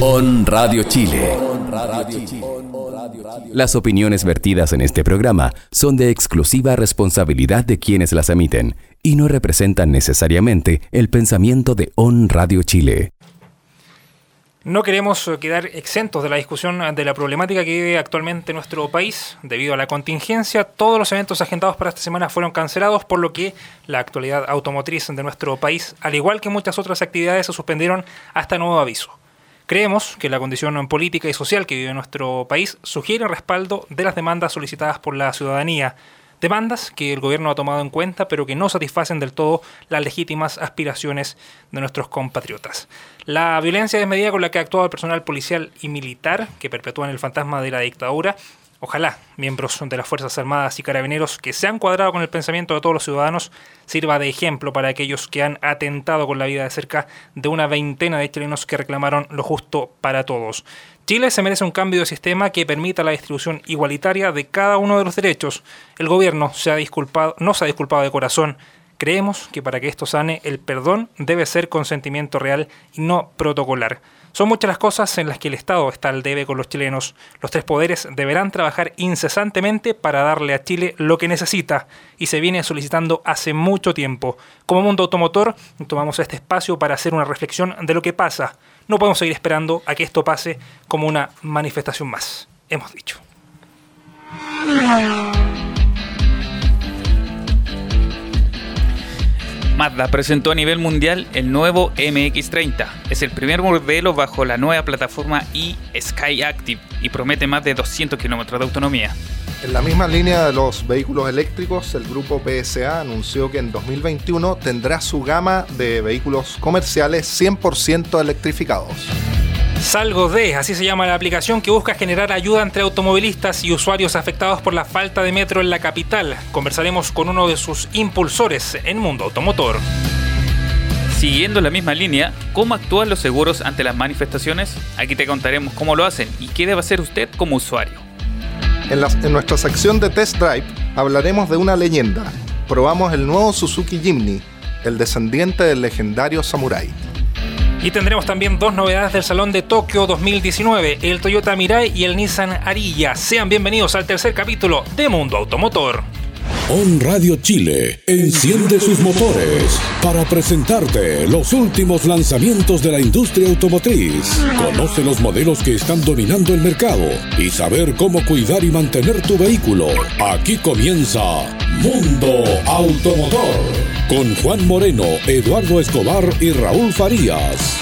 On Radio Chile. Las opiniones vertidas en este programa son de exclusiva responsabilidad de quienes las emiten y no representan necesariamente el pensamiento de On Radio Chile. No queremos quedar exentos de la discusión de la problemática que vive actualmente nuestro país. Debido a la contingencia, todos los eventos agendados para esta semana fueron cancelados, por lo que la actualidad automotriz de nuestro país, al igual que muchas otras actividades, se suspendieron hasta nuevo aviso. Creemos que la condición política y social que vive nuestro país sugiere respaldo de las demandas solicitadas por la ciudadanía Demandas que el gobierno ha tomado en cuenta, pero que no satisfacen del todo las legítimas aspiraciones de nuestros compatriotas. La violencia desmedida con la que ha actuado el personal policial y militar, que perpetúan el fantasma de la dictadura, Ojalá miembros de las Fuerzas Armadas y Carabineros que se han cuadrado con el pensamiento de todos los ciudadanos sirva de ejemplo para aquellos que han atentado con la vida de cerca de una veintena de chilenos que reclamaron lo justo para todos. Chile se merece un cambio de sistema que permita la distribución igualitaria de cada uno de los derechos. El gobierno se ha disculpado, no se ha disculpado de corazón. Creemos que para que esto sane, el perdón debe ser consentimiento real y no protocolar. Son muchas las cosas en las que el Estado está al debe con los chilenos. Los tres poderes deberán trabajar incesantemente para darle a Chile lo que necesita y se viene solicitando hace mucho tiempo. Como mundo automotor, tomamos este espacio para hacer una reflexión de lo que pasa. No podemos seguir esperando a que esto pase como una manifestación más. Hemos dicho. Mazda presentó a nivel mundial el nuevo MX30. Es el primer modelo bajo la nueva plataforma e-Sky Active y promete más de 200 kilómetros de autonomía. En la misma línea de los vehículos eléctricos, el grupo PSA anunció que en 2021 tendrá su gama de vehículos comerciales 100% electrificados. Salgo de, así se llama la aplicación que busca generar ayuda entre automovilistas y usuarios afectados por la falta de metro en la capital. Conversaremos con uno de sus impulsores en Mundo Automotor. Siguiendo la misma línea, ¿cómo actúan los seguros ante las manifestaciones? Aquí te contaremos cómo lo hacen y qué debe hacer usted como usuario. En, en nuestra sección de Test Drive hablaremos de una leyenda. Probamos el nuevo Suzuki Jimny, el descendiente del legendario Samurai. Y tendremos también dos novedades del Salón de Tokio 2019, el Toyota Mirai y el Nissan Ariya. Sean bienvenidos al tercer capítulo de Mundo Automotor. On Radio Chile enciende sus motores para presentarte los últimos lanzamientos de la industria automotriz. Conoce los modelos que están dominando el mercado y saber cómo cuidar y mantener tu vehículo. Aquí comienza Mundo Automotor con Juan Moreno, Eduardo Escobar y Raúl Farías.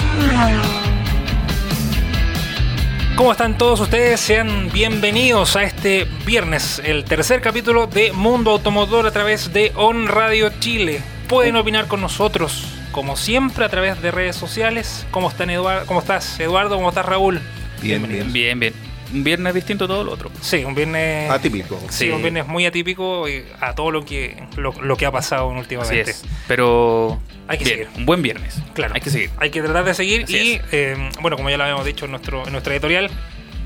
¿Cómo están todos ustedes? Sean bienvenidos a este viernes, el tercer capítulo de Mundo Automotor a través de On Radio Chile. Pueden opinar con nosotros, como siempre, a través de redes sociales. ¿Cómo, están Eduardo? ¿Cómo estás, Eduardo? ¿Cómo estás, Raúl? Bien, bien, bien, bien. Un viernes distinto a todo lo otro. Sí, un viernes atípico. Sí, un viernes muy atípico a todo lo que lo, que ha pasado últimamente. Así es. Pero hay que seguir. Un buen viernes. Claro. Hay que seguir. Hay que tratar de seguir y eh, bueno, como ya lo habíamos dicho en nuestro en nuestra editorial,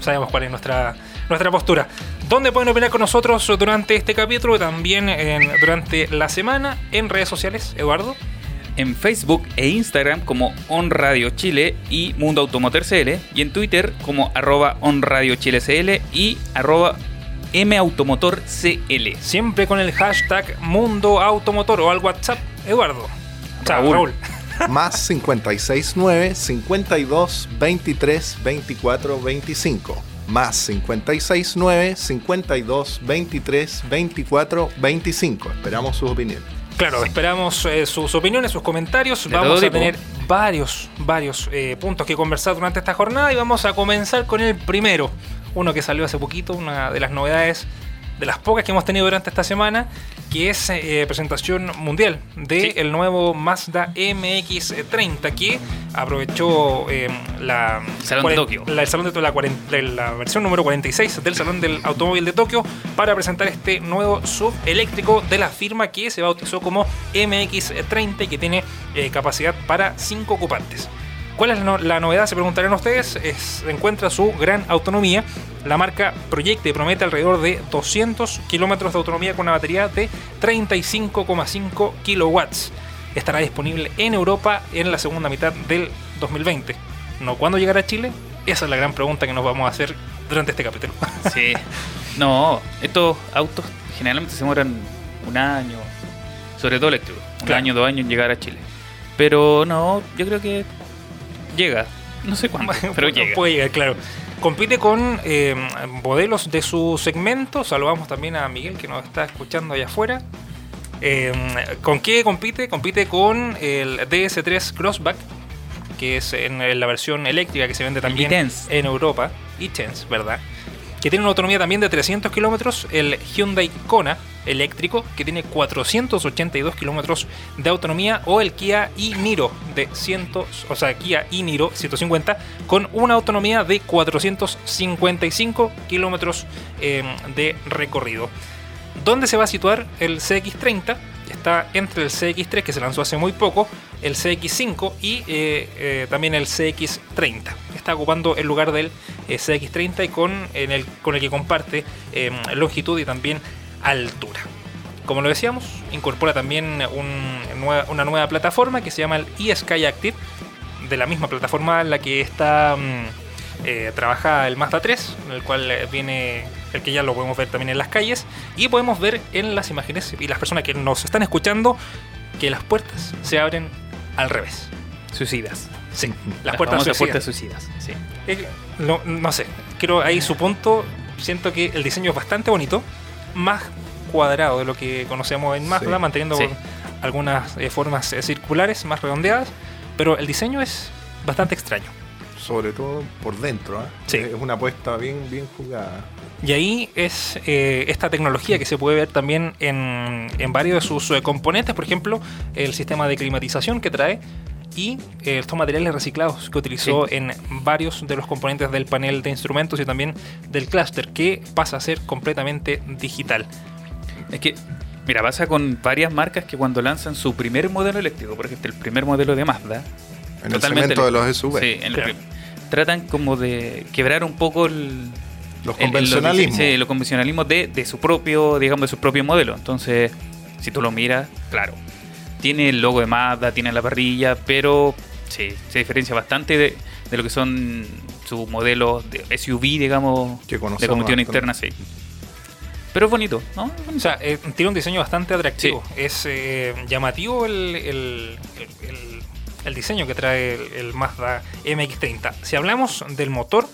sabemos cuál es nuestra nuestra postura. ¿Dónde pueden opinar con nosotros durante este capítulo? También durante la semana en redes sociales, Eduardo en Facebook e Instagram como On Radio Chile y Mundo Automotor CL y en Twitter como arroba On Radio Chile CL y arroba M Automotor CL. Siempre con el hashtag Mundo Automotor o al WhatsApp, Eduardo. Chao, Raúl. Más 569 52 23 24 25 más 569 52 23 24 25. Esperamos sus opiniones. Claro, esperamos eh, sus opiniones, sus comentarios. vamos a tener varios, varios eh, puntos que conversar durante esta jornada y vamos a comenzar con el primero, uno que salió hace poquito, una de las novedades de las pocas que hemos tenido durante esta semana, que es eh, presentación mundial del el nuevo Mazda MX-30, que aprovechó eh, la, Salón de Tokio. La, el salón de, la, la, versión número 46 del Salón del Automóvil de Tokio para presentar este nuevo sub eléctrico de la firma que se bautizó como MX-30 y que tiene eh, capacidad para 5 ocupantes. ¿Cuál es la, novedad? Se preguntarán ustedes. Es, encuentra su gran autonomía. La marca proyecta y promete alrededor de 200 kilómetros de autonomía con una batería de 35,5 kilowatts. Estará disponible en Europa en la segunda mitad del 2020. ¿No cuándo llegará a Chile? Esa es la gran pregunta que nos vamos a hacer durante este capítulo. Sí. No, estos autos generalmente se demoran un año, sobre todo eléctrico, un Claro. año, dos años en llegar a Chile. Pero no, yo creo que llega. No sé cuándo, pero llega. Puede llegar, claro. Compite con eh, modelos de su segmento. Saludamos también a Miguel que nos está escuchando allá afuera. Eh, ¿Con qué compite? Compite con el DS3 Crossback, que es en, la versión eléctrica que se vende también en Europa. e-Tense, ¿verdad? Que tiene una autonomía también de 300 kilómetros. El Hyundai Kona eléctrico, que tiene 482 kilómetros de autonomía. O el Kia e-Niro de 100, o sea, Kia e-Niro 150, con una autonomía de 455 kilómetros eh, de recorrido. ¿Dónde se va a situar el CX30? Está entre el CX3 que se lanzó hace muy poco, el CX5 y eh, eh, también el CX30. Está ocupando el lugar del eh, CX30 y con, en el, con el que comparte longitud y también altura. Como lo decíamos, incorpora también una nueva plataforma que se llama el eSky Active, de la misma plataforma en la que está mm, trabaja el Mazda 3, en el cual viene el que ya lo podemos ver también en las calles y podemos ver en las imágenes y las personas que nos están escuchando que las puertas se abren al revés. Suicidas. Sí, las puertas suicidas. puertas suicidas. Sí. Eh, no, no sé, creo ahí su punto. Siento que el diseño es bastante bonito, más cuadrado de lo que conocemos en Mazda, Sí, manteniendo sí. algunas eh, formas eh, circulares más redondeadas, pero el diseño es bastante extraño. Sobre todo por dentro, ¿ah? Sí. Es una apuesta bien, bien jugada. Y ahí es eh, esta tecnología que se puede ver también en, en varios de sus eh, componentes, por ejemplo, el sistema de climatización que trae y eh, estos materiales reciclados que utilizó en varios de los componentes del panel de instrumentos y también del clúster, que pasa a ser completamente digital. Es que, mira, pasa con varias marcas que cuando lanzan su primer modelo eléctrico, por ejemplo, el primer modelo de Mazda, En el Totalmente segmento de lo- los SUV. sí, en el Claro. prim- tratan como de quebrar un poco el, Los el- el- convencionalismos. sí, los convencionalismos de, de su propio, digamos, de su propio modelo. Entonces, si tú lo miras, claro, tiene el logo de Mazda, tiene la parrilla, pero sí, se diferencia bastante de, de lo que son sus modelos de SUV, digamos, Que de combustión interna, sí. Pero es bonito, ¿no? Es O sea, eh, tiene un diseño bastante atractivo. Es eh, llamativo el, el- el- el- diseño que trae el, Mazda MX30. Si hablamos del motor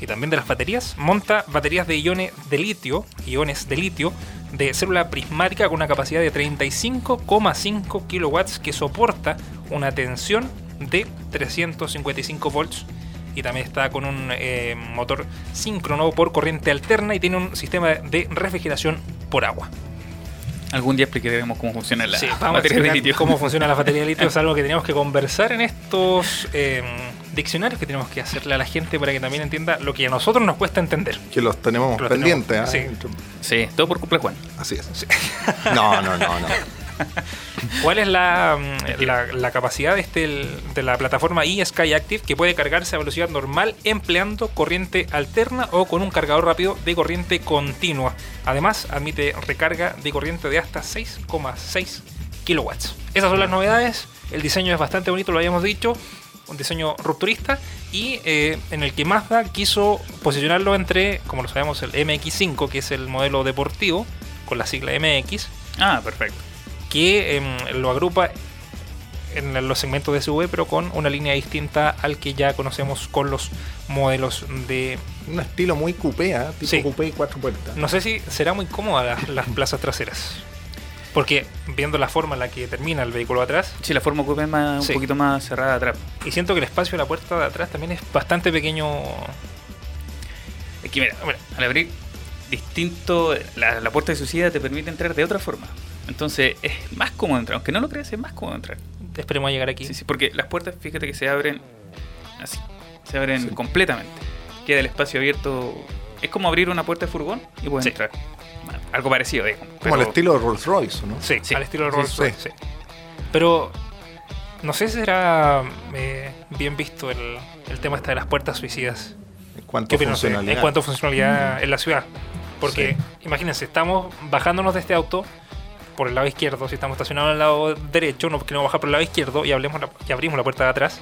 y también de las baterías, monta baterías de iones de litio, iones de litio, de célula prismática con una capacidad de 35,5 kilowatts que soporta una tensión de 355 volts y también está con un eh, motor síncrono por corriente alterna y tiene un sistema de refrigeración por agua. Algún día explicaremos cómo funciona la Sí, vamos a batería de litio. cómo funciona la batería de litio. Es algo que tenemos que conversar en estos eh, diccionarios que tenemos que hacerle a la gente para que también entienda lo que a nosotros nos cuesta entender. Que los tenemos Los pendientes. tenemos, ¿ah? Sí, todo por culpa de Juan. Así es. No, no, no, no. ¿Cuál es la, mm, la- la capacidad de, este, de la plataforma eSky Active que puede cargarse a velocidad normal empleando corriente alterna o con un cargador rápido de corriente continua? Además, admite recarga de corriente de hasta 6,6 kilowatts. Esas son las novedades. El diseño es bastante bonito, lo habíamos dicho. Un diseño rupturista y eh, en el que Mazda quiso posicionarlo entre, como lo sabemos, el MX5, que es el modelo deportivo, con la sigla MX, Ah, perfecto. Que em, lo agrupa en los segmentos de SUV, pero con una línea distinta al que ya conocemos con los modelos de... Un estilo muy coupé, ¿ah? tipo Sí. coupé y cuatro puertas. No sé si será muy cómoda las, las plazas traseras. Porque viendo la forma en la que termina el vehículo atrás, Sí, la forma ocupa es más, Sí. un poquito más cerrada atrás. y siento que el espacio de la puerta de atrás también es bastante pequeño. Es que mira, bueno, al abrir distinto, la, la puerta de suicida te permite entrar de otra forma. Entonces es más cómodo entrar, aunque no lo creas, es más cómodo entrar. Esperemos a llegar aquí. Sí, sí, porque las puertas, fíjate que se abren así, se abren Sí. completamente. Queda el espacio abierto. Es como abrir una puerta de furgón y puedes Sí. entrar. Algo parecido, digamos. Como pero- estilo de Rolls Royce, ¿no? Sí, Sí. al estilo de Rolls sí. Royce. sí. Pero no sé si será eh, bien visto el, el tema este de las puertas suicidas. En cuanto ¿Qué a funcionalidad. En cuanto a funcionalidad en la ciudad. Porque imagínense, estamos bajándonos de este auto por el lado izquierdo. Si estamos estacionados en el lado derecho, nos queremos bajar por el lado izquierdo y, hablemos la- y abrimos la puerta de atrás.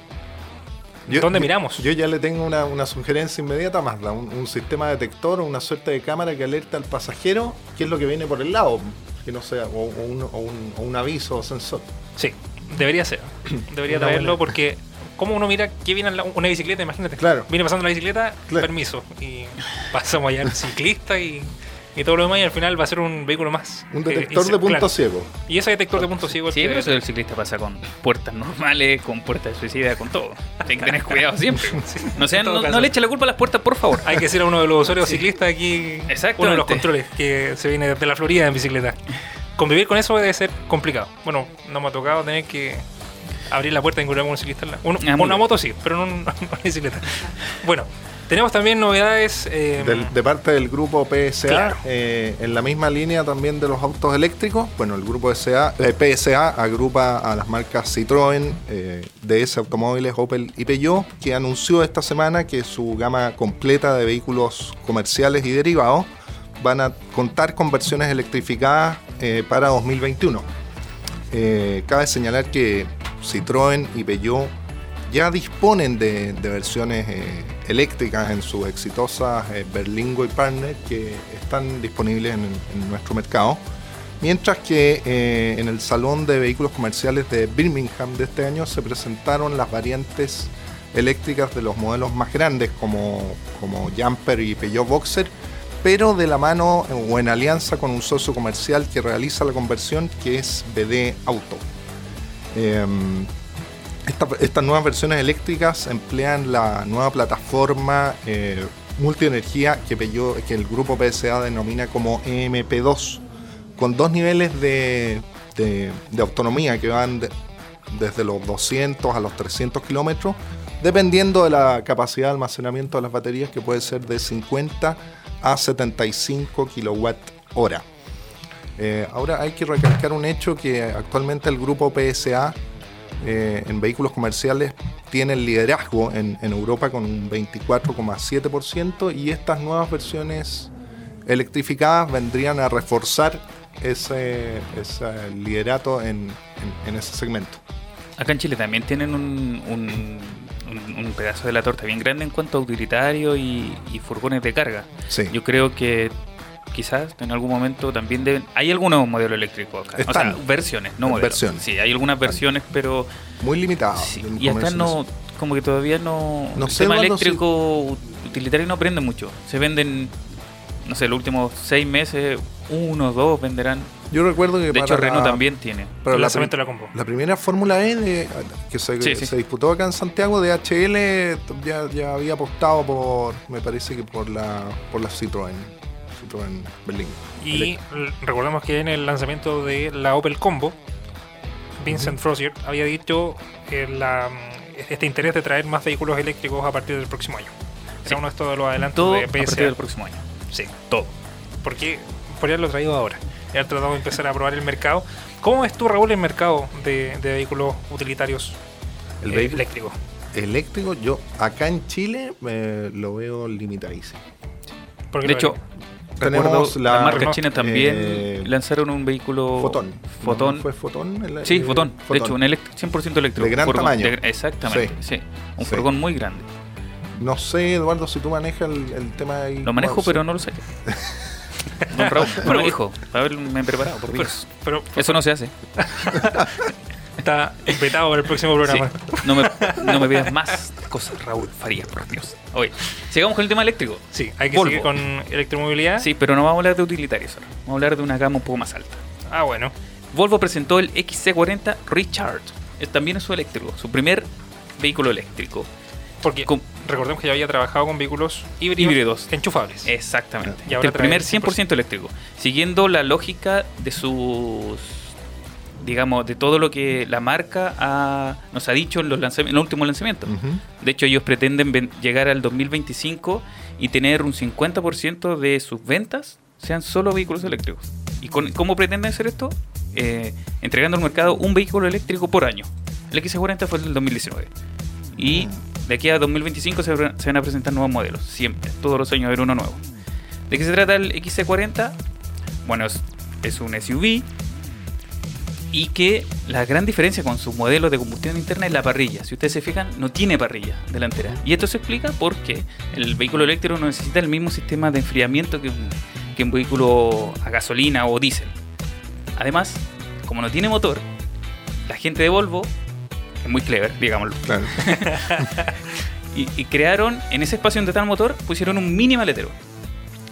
Yo- ¿Dónde yo- miramos? Yo ya le tengo una, una sugerencia inmediata más, un, un sistema detector o una suerte de cámara que alerta al pasajero qué es lo que viene por el lado, que no sea, o, o un, o un- o un aviso o sensor. Sí, debería ser. Debería traerlo buena- porque ¿cómo uno mira que viene la- una bicicleta? Imagínate. Claro. Viene pasando la bicicleta, Claro. permiso. Y pasamos allá al ciclista y, y todo lo demás y al final va a ser un vehículo más. Un Eh, detector de punto claro. ciego. Y ese detector de punto ciego es Sí, pero eso del ciclista pasa con puertas normales, con puertas de suicida, con todo. Hay que tener cuidado siempre. No, sean, no, le eche la culpa a las puertas, por favor. Hay que ser a uno de los usuarios ciclistas aquí, uno de los controles que se viene desde la Florida en bicicleta. Convivir con eso debe ser complicado. Bueno, no me ha tocado tener que abrir la puerta y encontrar con un ciclista. en la- un- Ah, una bien. moto sí, pero no un- una bicicleta. Bueno, tenemos también novedades. eh, Del- de parte del grupo PSA, Claro. eh, en la misma línea también de los autos eléctricos, bueno, el grupo SA, eh, PSA agrupa a las marcas Citroën, eh, DS Automóviles, Opel y Peugeot, que anunció esta semana que su gama completa de vehículos comerciales y derivados van a contar con versiones electrificadas eh, para 2021. Eh, cabe señalar que Citroën y Peugeot ya disponen de, de versiones eléctricas en sus exitosas eh, Berlingo y Partner que están disponibles en, en nuestro mercado. Mientras que eh, en el Salón de Vehículos Comerciales de Birmingham de este año se presentaron las variantes eléctricas de los modelos más grandes como, como Jumper y Peugeot Boxer, pero de la mano o en alianza con un socio comercial que realiza la conversión que es BD Auto. Em, esta- estas nuevas versiones eléctricas emplean la nueva plataforma eh, multienergía que, el grupo PSA denomina como EMP2, con dos niveles de, autonomía que van de- desde los 200 a los 300 kilómetros, dependiendo de la capacidad de almacenamiento de las baterías, que puede ser de 50 a 75 kilowatt hora. Eh, ahora hay que recalcar un hecho que actualmente el grupo PSA eh, en vehículos comerciales tiene el liderazgo en, en Europa con un 24,7% y estas nuevas versiones electrificadas vendrían a reforzar ese, ese liderato en, en- en ese segmento. Acá en Chile también tienen un, un- un- un pedazo de la torta bien grande en cuanto a utilitario y, y furgones de carga. Sí. Yo creo que quizás en algún momento también deben... Hay algunos modelos eléctricos acá. Están. O sea, versiones, no modelos. Versiones. Sí, hay algunas versiones, pero... Muy limitado. sí, y acá no... Como que todavía no... No el sé, tema eléctrico utilitario no prende mucho. Se venden, no sé, los últimos seis meses, uno o dos venderán. Yo recuerdo que De para hecho, Renault la- también tiene. para el la, lanzamiento pri- de la combo. la primera Fórmula E de- que se, Sí, sí. se disputó acá en Santiago de HL ya, ya había apostado por, me parece que por la por la Citroën, Citroën Berlín. Y recordemos que en el lanzamiento de la Opel Combo, Vincent Frosier había dicho eh, la, este interés de traer más vehículos eléctricos a partir del próximo año. Era Sí. uno de estos de los adelantos Todo de a partir PSA. del próximo año. Sí, todo. Porque por haberlo traído ahora. Haber tratado de empezar a probar el mercado. ¿Cómo ves tú, Raúl, el mercado de, de vehículos utilitarios El eh, vehículo eléctricos? eléctrico, yo acá en Chile eh, lo veo limitadísimo. De hecho, Tenemos la- las marcas no, chinas también eh, lanzaron un vehículo Fotón. Fotón. ¿No ¿Fue Fotón? El- Sí, eh, fotón. De hecho, un elect- 100% eléctrico. De gran Furgón tamaño. de- exactamente, sí. Un Sí. furgón muy grande. No sé, Eduardo, si tú manejas el, el tema ahí. Lo manejo, pero sí. no lo sé. Don Raúl, bueno, hijo, para haberme preparado, por pero, Dios. pero Eso no se hace. está vetado para el próximo Sí. programa. No, me, no me pidas más cosas, Raúl Farías, por Dios. Oye, sigamos con el tema eléctrico. Sí, hay que Volvo. seguir con electromovilidad. Sí, pero no vamos a hablar de utilitarios ahora. Vamos a hablar de una gama un poco más alta. Ah, bueno. Volvo presentó el XC40 Recharge. Es- También es su eléctrico, su primer vehículo eléctrico. Porque recordemos que ya había trabajado con vehículos híbridos, Híbridos. enchufables. Exactamente. Y ahora el primer trae 100% eléctrico. Siguiendo la lógica de sus. Digamos, de todo lo que la marca ha- nos ha dicho en los, en los últimos lanzamientos. Ujú. De hecho, ellos pretenden llegar al 2025 y tener un 50% de sus ventas sean solo vehículos eléctricos. ¿Y con- cómo pretenden hacer esto? Eh, entregando al mercado un vehículo eléctrico por año. El X40 fue el del 2019. Y de aquí a 2025 se, se van a presentar nuevos modelos. Siempre, todos los años va a haber uno nuevo. ¿De qué se trata el XC40? Bueno, es, es un SUV Y que la gran diferencia con su modelo de combustión interna es la parrilla. Si ustedes se fijan, no tiene parrilla delantera. Y esto se explica porque el vehículo eléctrico no necesita el mismo sistema de enfriamiento que un, que un vehículo a gasolina o diésel. Además, como no tiene motor, la gente de Volvo es muy clever, digámoslo. Claro. Y, y crearon en ese espacio donde está el motor, pusieron un mini maletero.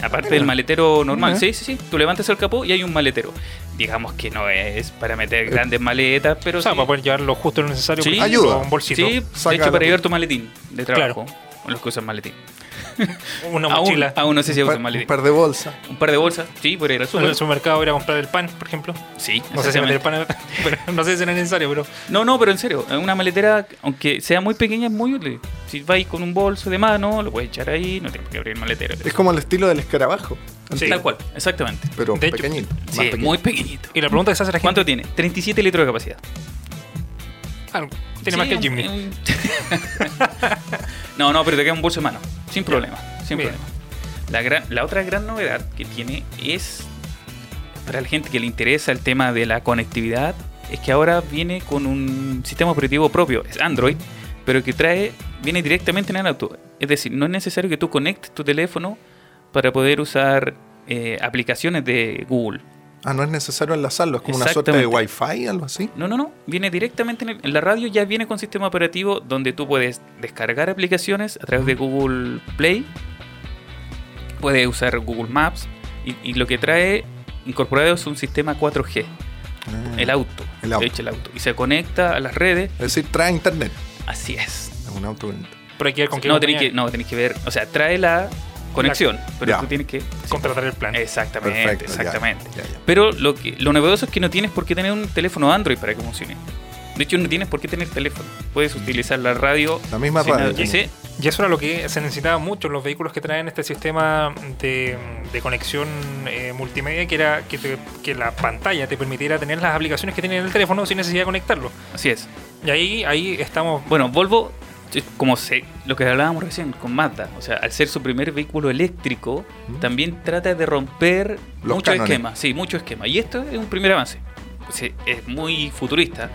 Aparte del maletero normal. Mira. Sí, sí, sí. Tú levantas el capó y hay un maletero. Digamos que no es para meter grandes maletas, pero o sea, sí. para poder llevar lo justo lo necesario. Sí. Ayuda. Un bolsito. Sí, Saca de hecho para llevar tu maletín de trabajo. Claro. Los que usan maletín. Una Aún, mochila. aún no sé si un, usan par, maletín. un par de bolsas. Un par de bolsas. Sí, por ir al En súper. el supermercado ir a comprar el pan, por ejemplo. Sí, No sé si el pan, pero no sé si será necesario, pero No, no, pero en serio, una maletera, aunque sea muy pequeña, es muy útil. Si vais con un bolso de mano, lo puedes echar ahí, no tienes que abrir el maletero. Es como el estilo del escarabajo. Sí. Tal cual, exactamente. Pero De hecho, pequeñito. más Sí, pequeño. muy pequeñito. y la pregunta que se hace la gente, ¿Cuánto tiene? 37 litros de capacidad. Ah, tiene Sí, más que el Jimny. un- no, no, pero te queda un bolso de mano. Sin problema. Sin Bien. problema. La, gran, la otra gran novedad que tiene es, para la gente que le interesa el tema de la conectividad, es que ahora viene con un sistema operativo propio, es Android, pero que trae, viene directamente en el auto. Es decir, no es necesario que tú conectes tu teléfono para poder usar eh, aplicaciones de Google. Ah, no es necesario enlazarlo. Es como una suerte de. Wi-Fi, algo así. No, no, no. Viene directamente en, el- en la radio, ya viene con sistema operativo donde tú puedes descargar aplicaciones a través de Google Play. Puedes usar Google Maps. Y, y lo que trae incorporado es un sistema 4G. Ah. El auto. El auto. Hecho, el auto. Y se conecta a las redes. Es decir, trae internet. Así es. Es un auto. Pero hay que ver con qué No que, no, tenéis que ver. O sea, trae la conexión. Pero Ya. tú tienes que. contratar el plan. Exactamente, Perfecto. exactamente. ya, ya. Pero lo, que, lo novedoso es que no tienes por qué tener un teléfono Android para que funcione. De hecho, no tienes por qué tener teléfono. Puedes utilizar la radio. La misma radio. sí, Y eso era lo que se necesitaba mucho en los vehículos que traen este sistema de, de conexión eh, multimedia, que era que, te- que la pantalla te permitiera tener las aplicaciones que tiene en el teléfono sin necesidad de conectarlo. así es. Y ahí, ahí estamos. Bueno, Volvo, como se, lo que hablábamos recién con Mazda, o sea, al ser su primer vehículo eléctrico, ¿Mm? también trata de romper Los muchos esquemas. Sí, muchos esquemas. Y esto es un primer avance. Es muy futurista.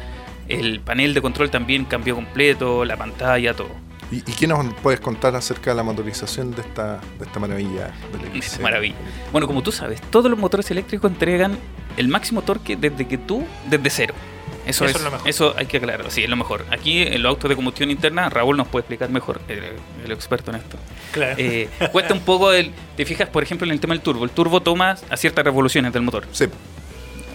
El panel de control también cambió completo, la pantalla, todo. ¿Y, y qué nos puedes contar acerca de la motorización de esta, de esta maravilla? XC? maravilla. Bueno, como tú sabes, todos los motores eléctricos entregan el máximo torque desde que tú, desde cero. Eso, Eso es, es lo mejor. Eso hay que aclararlo, sí, es lo mejor. Aquí en los autos de combustión interna, Raúl nos puede explicar mejor, el, el experto en esto. Claro. Eh, cuesta un poco, el, te fijas, por ejemplo, en el tema del turbo. El turbo toma a ciertas revoluciones del motor, Sí,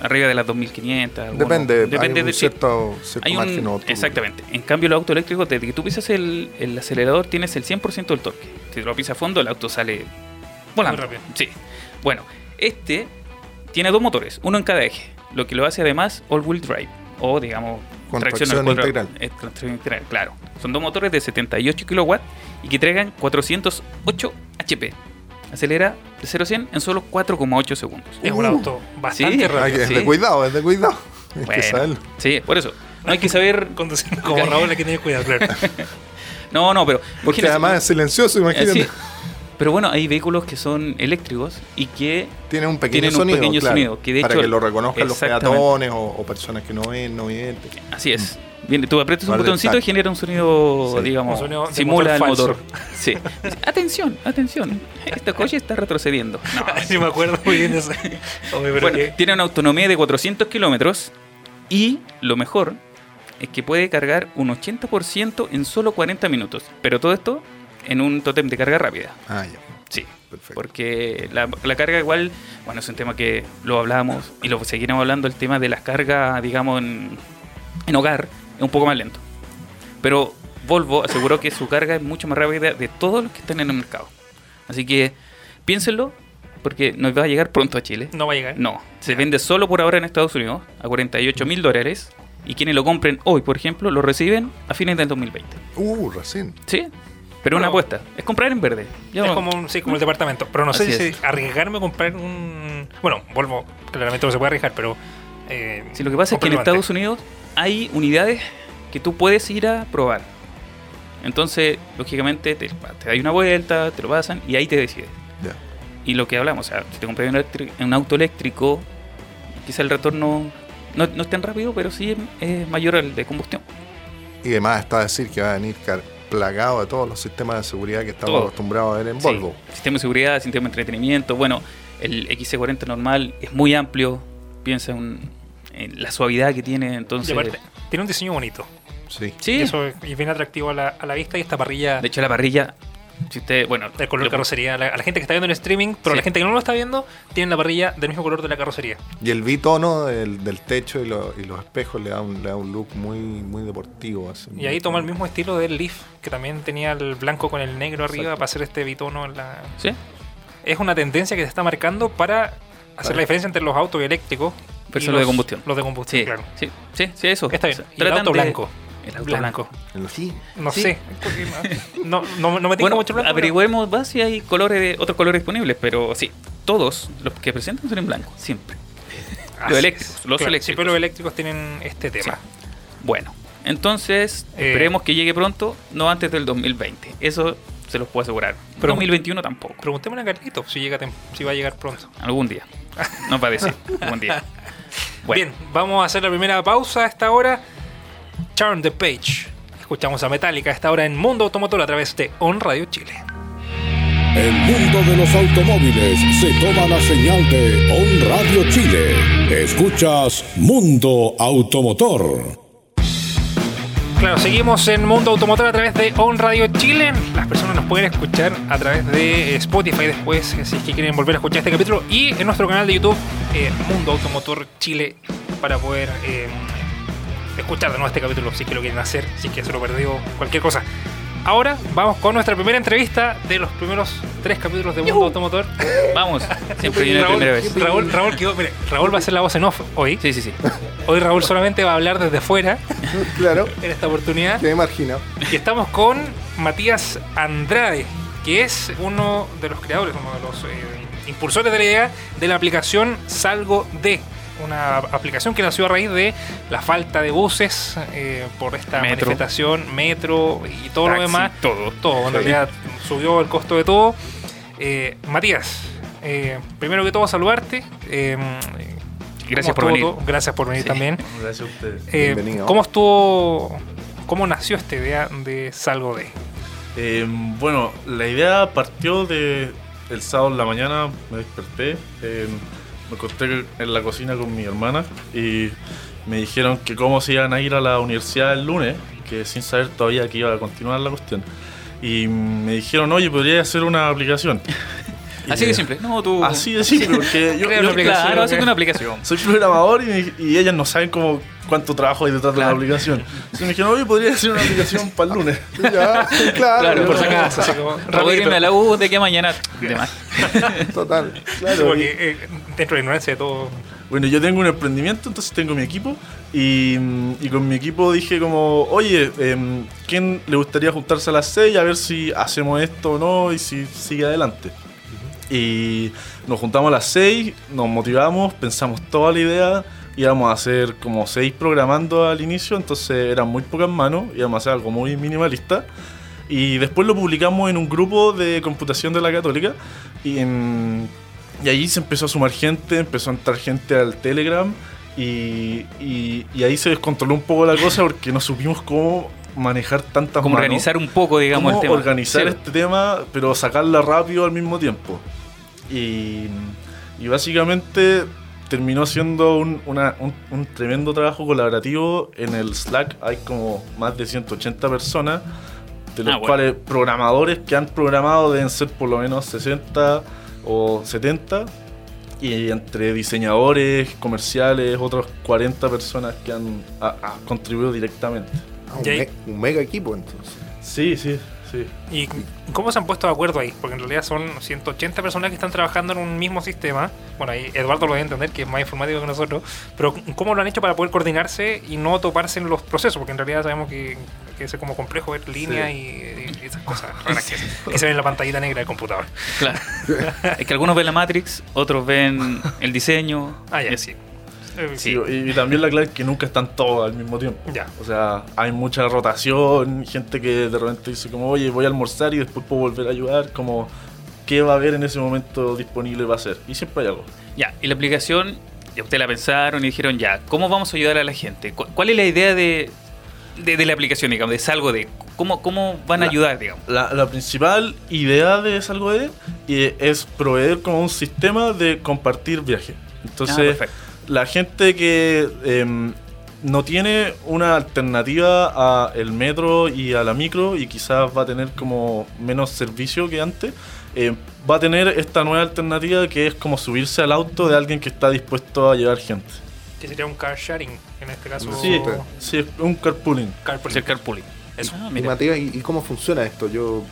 arriba de las 2500. algunos- depende. depende hay un de cierto, cierto hay un- margen exactamente. En cambio, el auto eléctrico, desde que tú pisas el, el acelerador, tienes el 100% del torque. Si lo pisas a fondo, el auto sale volando. Muy rápido. Sí. Bueno, este tiene dos motores, uno en cada eje, lo que lo hace además all-wheel drive, o digamos, Con tracción tracción integral. eh, tracción integral, claro. Son dos motores de 78 kilowatts y que entregan 408 HP. Acelera de 0 a 100 en solo 4,8 segundos. es un Uh. auto bastante Sí. Hay rápido. es Sí. de cuidado, es de cuidado. Hay Bueno, que saberlo. sí, por eso. No hay que saber. Conducir como Raúl hay que tener cuidado, claro. No, no, pero. Porque además es silencioso, Eh, imagínate. sí. Pero bueno, hay vehículos que son eléctricos y que un pequeño Tienen un sonido, pequeño claro, sonido, que de para hecho- que lo reconozcan los peatones o, o personas que no ven, no videntes. así es. Viene, tú aprietas un Guarda el botoncito y genera un sonido, Sí. digamos, Un sonido simula motor el motor. Sí. Atención, atención. Este coche está retrocediendo. No. sí, me acuerdo muy bien de eso. Bueno, tiene una autonomía de 400 kilómetros y lo mejor es que puede cargar un 80% en solo 40 minutos. Pero todo esto en un tótem de carga rápida. Ah, ya. Sí. Perfecto. Porque la, la carga igual, bueno, es un tema que lo hablamos y lo seguiremos hablando, el tema de las cargas, digamos, en, en hogar, es un poco más lento. Pero Volvo aseguró que su carga es mucho más rápida de todos los que están en el mercado. Así que piénsenlo, porque nos va a llegar pronto a Chile. no va a llegar. No, se vende solo por ahora en Estados Unidos a 48 mil dólares. Y quienes lo compren hoy, por ejemplo, lo reciben a fines del 2020. Uh, recién. ¿Sí? Pero una apuesta. Es comprar en verde. Ya Es no- como, un- sí, como el departamento. Pero no sé si es. arriesgarme a comprar un. Bueno, Volvo, claramente no se puede arriesgar, pero. Eh, Sí, lo que pasa es que en Estados Unidos hay unidades que tú puedes ir a probar. Entonces, lógicamente, te, te das una vuelta, te lo pasan y ahí te decides. Ya. Y lo que hablamos, o sea, si te compras un, auto eléctrico, quizá el retorno No, no es tan rápido, pero sí es, es mayor al de combustión. Y además está a decir que va a venir car- plagado de todos los sistemas de seguridad que estamos Todo. acostumbrados a ver en Sí. Volvo. Sistema de seguridad, sistema de entretenimiento. Bueno, el XC40 normal es muy amplio. Piensa en, en la suavidad que tiene. Entonces, aparte, tiene un diseño bonito. Sí. sí. Y eso es es bien atractivo a la, a la vista y esta parrilla De hecho, la parrilla, si usted, bueno, del color lo- carrocería. A la, a la gente que está viendo en streaming, pero Sí. la gente que no lo está viendo, tiene la parrilla del mismo color de la carrocería. Y el bitono del, del techo y, lo- y los espejos le da un, le da un look muy, muy deportivo. así. Y ahí toma el mismo estilo del Leaf, que también tenía el blanco con el negro arriba Exacto. para hacer este bitono en la... Sí, Es una tendencia que se está marcando para hacer la diferencia entre los autos eléctricos y los de combustión. Los de combustión, sí, claro. sí, sí, sí, eso. Está bien. O sea, Y el auto de- blanco. El auto Blanco. blanco. Sí. No Sí. sé. No, no, no me tengo Bueno, mucho blanco. averigüemos más si hay colores de- otros colores disponibles, pero sí, todos los que presentan son en blanco, siempre. Así los eléctricos, los Claro, eléctricos. Siempre los eléctricos tienen este tema. Bueno, entonces Eh. esperemos que llegue pronto, no antes del 2020. Eso se los puedo asegurar. Pero- 2021 tampoco. Preguntémosle a Carlito si, llega si va a llegar pronto. Algún día. Nos va a decir. algún día. Bueno, Bien, vamos a hacer la primera pausa a esta hora. Turn the page. Escuchamos a Metallica esta hora en Mundo Automotor a través de On Radio Chile. El mundo de los automóviles se toma la señal de On Radio Chile. Escuchas Mundo Automotor. Claro, seguimos en Mundo Automotor a través de On Radio Chile. Las personas nos pueden escuchar a través de eh, Spotify después, eh, si es que quieren volver a escuchar este capítulo. Y en nuestro canal de YouTube, eh, Mundo Automotor Chile, para poder eh, escuchar de nuevo este capítulo, si es que lo quieren hacer, si es que se lo perdió, cualquier cosa. Ahora vamos con nuestra primera entrevista de los primeros tres capítulos de Mundo Automotor. vamos. Siempre viene la Raúl, primera vez. Raúl, Raúl quedó- mire, Raúl va a hacer la voz en off hoy. Sí, sí, sí. Hoy Raúl solamente va a hablar desde fuera Claro. en esta oportunidad. Que marginado. Y estamos con Matías Andrade, que es uno de los creadores, uno de los eh, impulsores de la idea de la aplicación Salgo de. Una aplicación que nació a raíz de la falta de buses eh, por esta Metro. manifestación, metro y todo lo demás. todo. Todo, en Sí. realidad subió el costo de todo. Eh, Matías, eh, primero que todo saludarte. eh, Gracias ¿cómo por venir. todo? Gracias por venir Sí. también. Gracias a ustedes. Eh, Bienvenido. ¿Cómo estuvo, cómo nació esta idea de Salgo de? Eh, bueno, la idea partió de el sábado en la mañana, me desperté, eh, me acosté en la cocina con mi hermana y me dijeron que cómo se iban a ir a la universidad el lunes, que sin saber todavía que iba a continuar la cuestión. Y me dijeron, oye, podría hacer una aplicación. Así de simple. No, tú. Así de simple, porque yo, Crea yo- una aplicación. Claro, haciendo una aplicación. soy programador y, ellas no saben cómo, cuánto trabajo hay detrás de la aplicación. Entonces me dijeron, oye, podría hacer una aplicación para el lunes. Ya, claro. Claro, Por si no, acaso, así como a la U de que mañana. De más. Total. Sí, Claro. porque eh, dentro de ignorancia de todo. Bueno, yo tengo un emprendimiento, entonces tengo mi equipo y, mm, y con mi equipo dije como, oye, em, ¿quién le gustaría juntarse a las 6 a ver si hacemos esto o no y si sigue adelante? Y nos juntamos a las 6, nos motivamos, pensamos toda la idea, íbamos a hacer como 6 programando al inicio, entonces eran muy pocas manos, íbamos a hacer algo muy minimalista. Y después lo publicamos en un grupo de computación de la católica y, en- y ahí se empezó a sumar gente, empezó a entrar gente al Telegram y, y- y ahí se descontroló un poco la cosa porque no supimos cómo manejar tantas Como manos. organizar un poco, digamos, cómo el tema. organizar Sí. este tema, pero sacarla rápido al mismo tiempo. Y, y básicamente terminó siendo un, una- un- un tremendo trabajo colaborativo. En el Slack hay como más de 180 personas, de los Ah, bueno. cuales programadores que han programado deben ser por lo menos 60 o 70. Y entre diseñadores, comerciales, otros 40 personas que han ha- ha contribuido directamente. Ah, me- un mega equipo entonces. Sí, sí, sí. ¿Y cómo se han puesto de acuerdo ahí? Porque en realidad son 180 personas que están trabajando en un mismo sistema. Bueno, ahí Eduardo lo debe entender, que es más informático que nosotros. Pero ¿cómo lo han hecho para poder coordinarse y no toparse en los procesos? Porque en realidad sabemos que, que es como complejo ver líneas y, y esas cosas raras que, que se ven en la pantallita negra del computador. Claro. es que algunos ven la Matrix, otros ven el diseño. Ah, ya, y así. Sí. Eh, Sí. Y, y también la clave es que nunca están todos al mismo tiempo. Ya. O sea, hay mucha rotación, gente que de repente dice como, oye, voy a almorzar y después puedo volver a ayudar, como, ¿qué va a haber en ese momento disponible para hacer? Y siempre hay algo. Ya, y la aplicación ya ustedes la pensaron y dijeron, ya, ¿cómo vamos a ayudar a la gente? ¿Cu- ¿Cuál es la idea de, de, de la aplicación, digamos, de Salgo de? ¿Cómo, cómo van a La- ayudar, digamos? La, la principal idea de Salgo de eh, es proveer como un sistema de compartir viajes. Ah, Entonces, perfecto. La gente que em, no tiene una alternativa a el metro y a la micro y quizás va a tener como menos servicio que antes, eh, va a tener esta nueva alternativa que es como subirse al auto de alguien que está dispuesto a llevar gente. Que sería un car sharing, en este caso. Sí, sí, es un carpooling. carpooling. Carpooling. Eso. Ah, Y mira. Matías, ¿y, y cómo funciona esto? Yo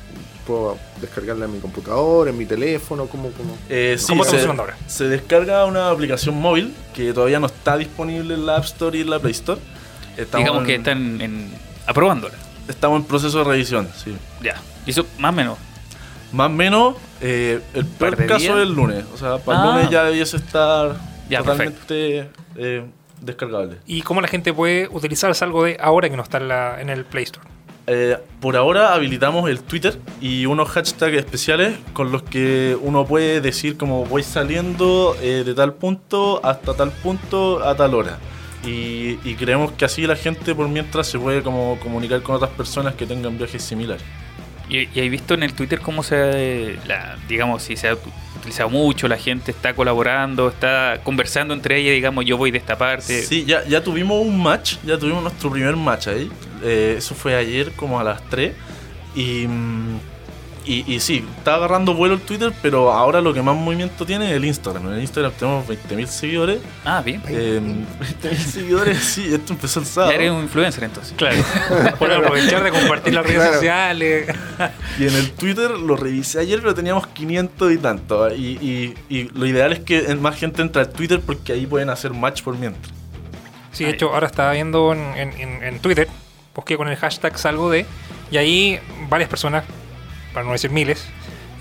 puedo descargarla en mi computador, en mi teléfono, ¿cómo? cómo? Eh, sí, ¿Cómo está se, funcionando ahora? se descarga una aplicación móvil que todavía no está disponible en la App Store y en la Play Store. Estamos digamos que están en, aprobándola. Estamos en proceso de revisión, sí. Ya. Y eso, más o menos. Más o menos, eh, el peor caso es el lunes. O sea, para el Ah. lunes ya debiese estar Ya, totalmente eh, descargable. ¿Y cómo la gente puede utilizar algo de ahora que no está en, la- en el Play Store? Eh, por ahora habilitamos el Twitter y unos hashtags especiales con los que uno puede decir como voy saliendo eh, de tal punto hasta tal punto a tal hora. Y, y creemos que así la gente por mientras se puede como comunicar con otras personas que tengan viajes similares. ¿Y, y visto en el Twitter cómo se, la, digamos, si se ha utilizado mucho, la gente está colaborando, está conversando entre ellas, digamos, yo voy de esta parte. Sí, ya, ya tuvimos un match, ya tuvimos nuestro primer match ahí. Eh, eso fue ayer como a las 3. Y, mm, y, y sí, está agarrando vuelo el Twitter, pero ahora lo que más movimiento tiene es el Instagram. En el Instagram tenemos 20.000 seguidores. Ah, bien. Eh, 20.000 seguidores, sí, esto empezó el Ya sábado. eres un influencer entonces. Claro. Por aprovechar de compartir las redes Claro. sociales. Y en el Twitter lo revisé ayer, pero teníamos 500 y tanto. Y, y- y lo ideal es que más gente entre al Twitter porque ahí pueden hacer match por mientras. Sí, de hecho, ahora estaba viendo en, en- en- en Twitter, busqué con el hashtag salgo de, y ahí varias personas, para no decir miles,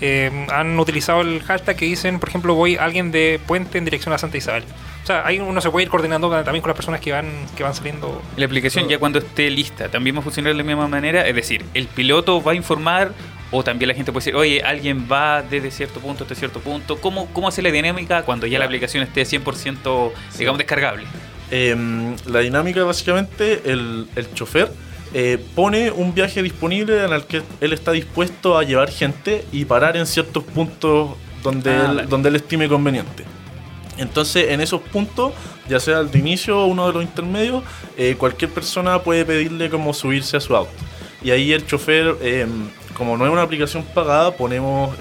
eh, han utilizado el hashtag que dicen, por ejemplo, voy alguien de Puente en dirección a Santa Isabel. O sea, ahí uno se puede ir coordinando también con las personas que van, que van saliendo. La aplicación ya cuando esté lista también va a funcionar de la misma manera, es decir, el piloto va a informar o también la gente puede decir, oye, alguien va desde cierto punto hasta cierto punto. ¿Cómo, cómo hace la dinámica cuando ya la aplicación esté 100% digamos descargable? Eh, la dinámica básicamente, el, el chofer eh, pone un viaje disponible en el que él está dispuesto a llevar gente y parar en ciertos puntos donde, Ah, él, vale. donde él estime conveniente. Entonces, en esos puntos, ya sea el de inicio o uno de los intermedios, eh, cualquier persona puede pedirle como subirse a su auto. Y ahí el chofer, eh, como no es una aplicación pagada, ponemos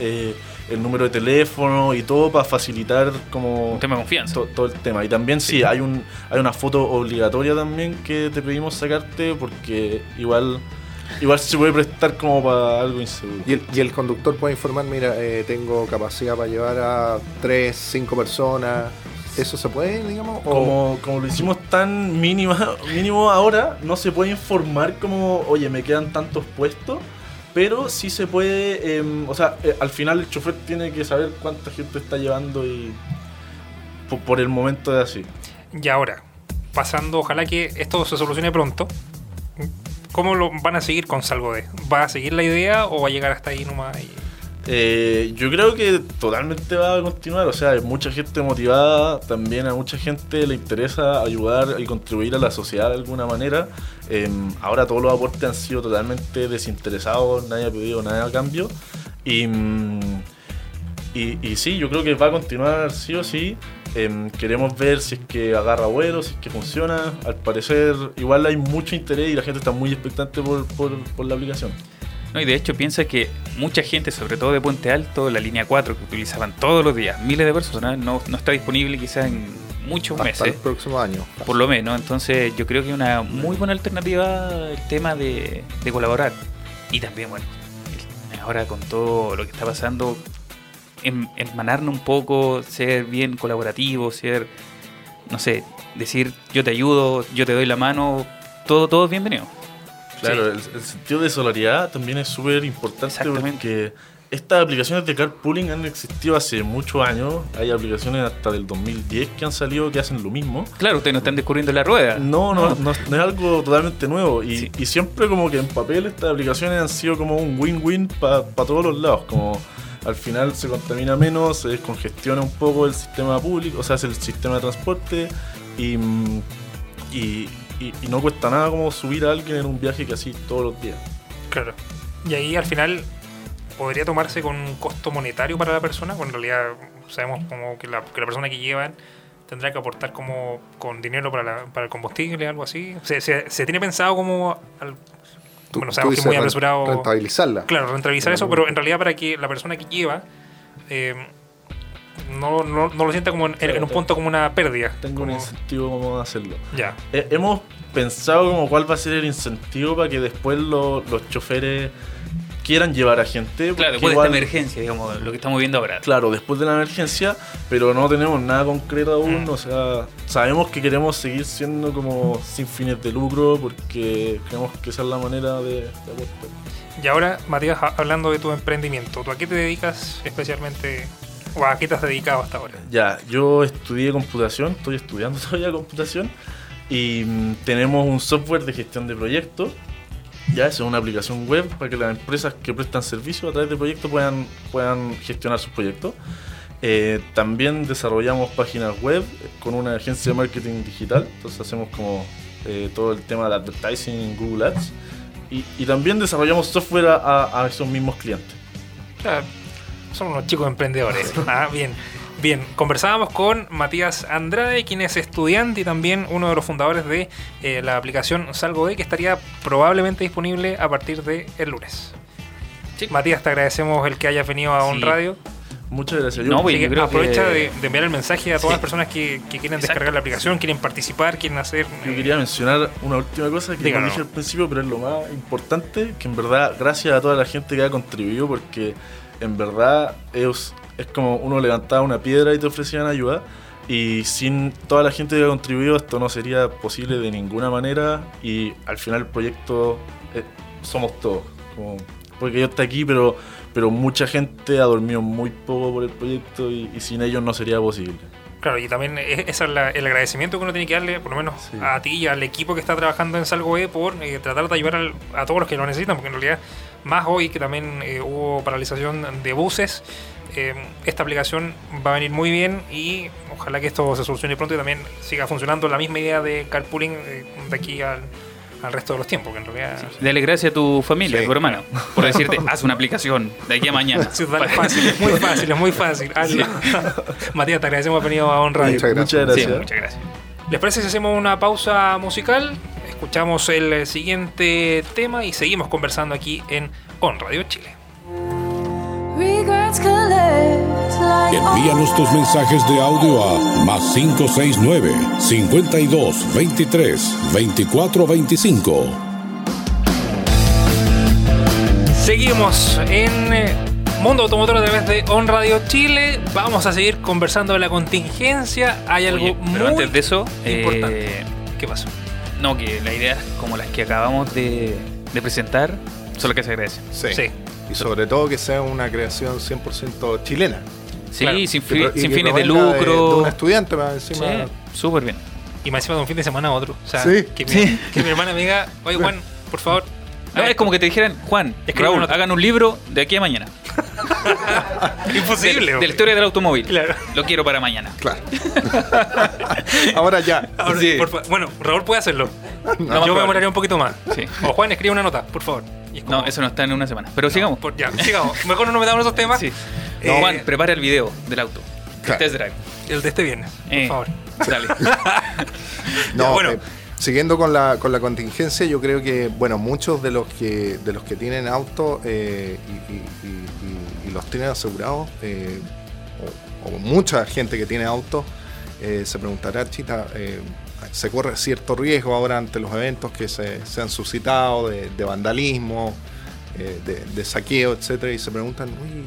el número de teléfono y todo para facilitar como Un tema de confianza. to- todo el tema. Y también sí, hay un hay una foto obligatoria también que te pedimos sacarte porque igual igual se puede prestar como para algo inseguro. Y el, y el conductor puede informar, mira, eh, tengo capacidad para llevar a 3, 5 personas. ¿Eso se puede, digamos? O- Como, como lo hicimos tan mínima, mínimo ahora, no se puede informar como, oye, me quedan tantos puestos, pero sí se puede, em, o sea, eh, al final el chofer tiene que saber cuánta gente está llevando y po- por, el momento es así. Y ahora, pasando, ojalá que esto se solucione pronto. ¿Cómo lo van a seguir con Salgo de? ¿Va a seguir la idea o va a llegar hasta ahí nomás? y- Eh, yo creo que totalmente va a continuar, o sea, hay mucha gente motivada, también a mucha gente le interesa ayudar y contribuir a la sociedad de alguna manera. Eh, ahora todos los aportes han sido totalmente desinteresados, nadie ha pedido nada a cambio. Y, mm, y, sí, yo creo que va a continuar sí o sí. Eh, queremos ver si es que agarra vuelo, si es que funciona. Al parecer, igual hay mucho interés y la gente está muy expectante por, por, por la aplicación. No, y de hecho piensa que mucha gente, sobre todo de Puente Alto, la línea 4 que utilizaban todos los días, miles de personas, no, no está disponible quizás en muchos hasta el meses, próximo año. por lo menos. Entonces yo creo que es una muy buena alternativa el tema de, de colaborar. Y también, bueno, ahora con todo lo que está pasando, hermanarnos un poco, ser bien colaborativo, ser, no sé, decir yo te ayudo, yo te doy la mano, todo, todo es bienvenido. Claro, el, el sentido de solidaridad también es súper importante porque estas aplicaciones de carpooling han existido hace muchos años. Hay aplicaciones hasta del 2010 que han salido que hacen lo mismo. Claro, ustedes no están descubriendo la rueda. No, no, no, no es algo totalmente nuevo. Y, Sí. y siempre como que en papel estas aplicaciones han sido como un win-win para todos los lados. Como al final se contamina menos, se descongestiona un poco el sistema público, o sea, es el sistema de transporte y, y, y- y no cuesta nada como subir a alguien en un viaje que así todos los días. Claro. Y ahí al final podría tomarse con un costo monetario para la persona, cuando en realidad sabemos como que la, que la persona que llevan tendrá que aportar como con dinero para, la- para el combustible, algo así. Se, se, se tiene pensado como... al- Tú- bueno, sabemos que es muy apresurado... Rentabilizarla. Claro, rentabilizar eso, pero en realidad para que la persona que lleva eh, no, no, no lo sienta como en, en un punto como una pérdida. Tengo un incentivo como hacerlo. Ya. Eh, hemos pensado como cuál va a ser el incentivo para que después lo- los choferes quieran llevar a gente. Claro, después igual- de esta emergencia, digamos, lo que estamos viendo ahora. Claro, después de la emergencia, pero no tenemos nada concreto aún. Mm. O sea, sabemos que queremos seguir siendo como sin fines de lucro porque creemos que esa es la manera de, de aportar. Y ahora, Matías, ha- hablando de tu emprendimiento, ¿tú a qué te dedicas especialmente? ¿O a qué te has dedicado hasta ahora? Ya, yo estudié computación, estoy estudiando todavía computación y mm, tenemos un software de gestión de proyectos. Ya, eso es una aplicación web para que las empresas que prestan servicio a través de proyectos puedan, puedan gestionar sus proyectos. Eh, también desarrollamos páginas web con una agencia de marketing digital, entonces hacemos como eh, todo el tema del advertising en Google Ads. Y, y también desarrollamos software a, a- esos mismos clientes. O sea, son unos chicos emprendedores. Ah, bien. Bien, conversábamos con Matías Andrade, quien es estudiante y también uno de los fundadores de eh, la aplicación Salgo de, que estaría probablemente disponible a partir de el lunes. Sí. Matías, te agradecemos el que hayas venido a On Sí. Radio. Muchas gracias. No, yo creo aprovecha que- de, de enviar el mensaje a todas Sí. las personas que, que quieren Exacto. descargar la aplicación, quieren participar, quieren hacer. Yo eh, quería mencionar una última cosa que no dije al principio, pero es lo más importante, que en verdad, gracias a toda la gente que ha contribuido, porque en verdad es, es como uno levantaba una piedra y te ofrecían ayuda, y sin toda la gente que ha contribuido esto no sería posible de ninguna manera, y al final el proyecto eh, somos todos. como- porque yo estoy aquí, pero, pero mucha gente ha dormido muy poco por el proyecto y, y sin ellos no sería posible. Claro, y también e- ese es la- el agradecimiento que uno tiene que darle, por lo menos Sí. a ti y al equipo que está trabajando en Salgo E por eh, tratar de ayudar al- a todos los que lo necesitan, porque en realidad, más hoy que también eh, hubo paralización de buses, eh, esta aplicación va a venir muy bien y ojalá que esto se solucione pronto y también siga funcionando la misma idea de carpooling eh, de aquí al, al resto de los tiempos, que en realidad... Dale gracias a tu familia, Sí. a tu hermano, por decirte, haz una aplicación de aquí a mañana. Sí, dale, fácil, es muy fácil, es muy fácil. Matías, te agradecemos por haber venido a On Radio. Muchas gracias. Muchas Sí, gracias. muchas gracias. ¿Les parece si hacemos una pausa musical? Escuchamos el eh, siguiente tema y seguimos conversando aquí en On Radio Chile. Envíanos tus mensajes de audio a más 569 52 23 24 25. Seguimos en eh, Mundo Automotor a través de On Radio Chile. Vamos a seguir conversando de la contingencia. Hay algo Oye, muy pero antes de eso, importante. eh, ¿Qué pasó? No, que las ideas como las que acabamos de, de presentar son las que se agradecen. Sí. Sí. Y sobre todo que sea una creación 100% chilena. Sí, Claro. sin, fi- fines de lucro. De, un estudiante más sí, encima. súper bien. Y más encima de un fin de semana a otro. O sea, Sí. que, mi, Sí. que mi hermana me diga, oye Juan, por favor. No, es como que te dijeran, Juan, Raúl, hagan un libro de aquí a mañana. Imposible. De, de la historia del automóvil. Claro. Lo quiero para mañana. Claro. Ahora ya. Ahora, Sí. por bueno, Raúl puede hacerlo. Yo me demoraría un poquito más. Sí. O Juan, escribe una nota, por favor. Como- No, eso no está en una semana. Pero sigamos. Por- ya, sigamos. Mejor no nos metamos en esos temas. Sí. Eh, Juan, prepara el video del auto. Claro. Test drive. El de este viernes, por Eh, favor. Dale. No, Ya, bueno. eh, siguiendo con la, con la contingencia, yo creo que, bueno, muchos de los que, de los que tienen auto eh, y, los tienen asegurados, eh, o, mucha gente que tiene auto, eh, se preguntará, chita, se corre cierto riesgo ahora ante los eventos que se, se han suscitado de, de vandalismo, de, saqueo, etcétera, y se preguntan, uy,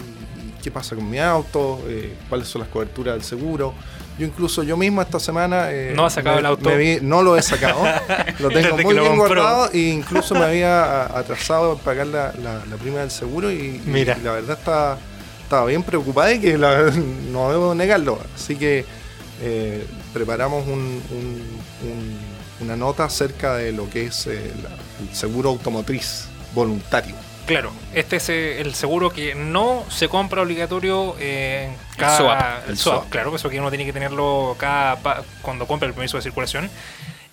¿qué pasa con mi auto? ¿Cuáles son las coberturas del seguro? Yo incluso yo mismo esta semana eh, No ha sacado me- el auto. me vi- no lo he sacado. lo tengo muy lo bien compró. guardado e incluso me había atrasado en pagar la, la- la prima del seguro y, Mira. y la verdad estaba, estaba bien preocupada y que la- no debo negarlo. Así que eh, preparamos un- un- un- una nota acerca de lo que es eh, el seguro automotriz voluntario. Claro, este es eh, el seguro que no se compra obligatorio eh, cada el claro, eso que uno tiene que tenerlo cada cuando compra el permiso de circulación.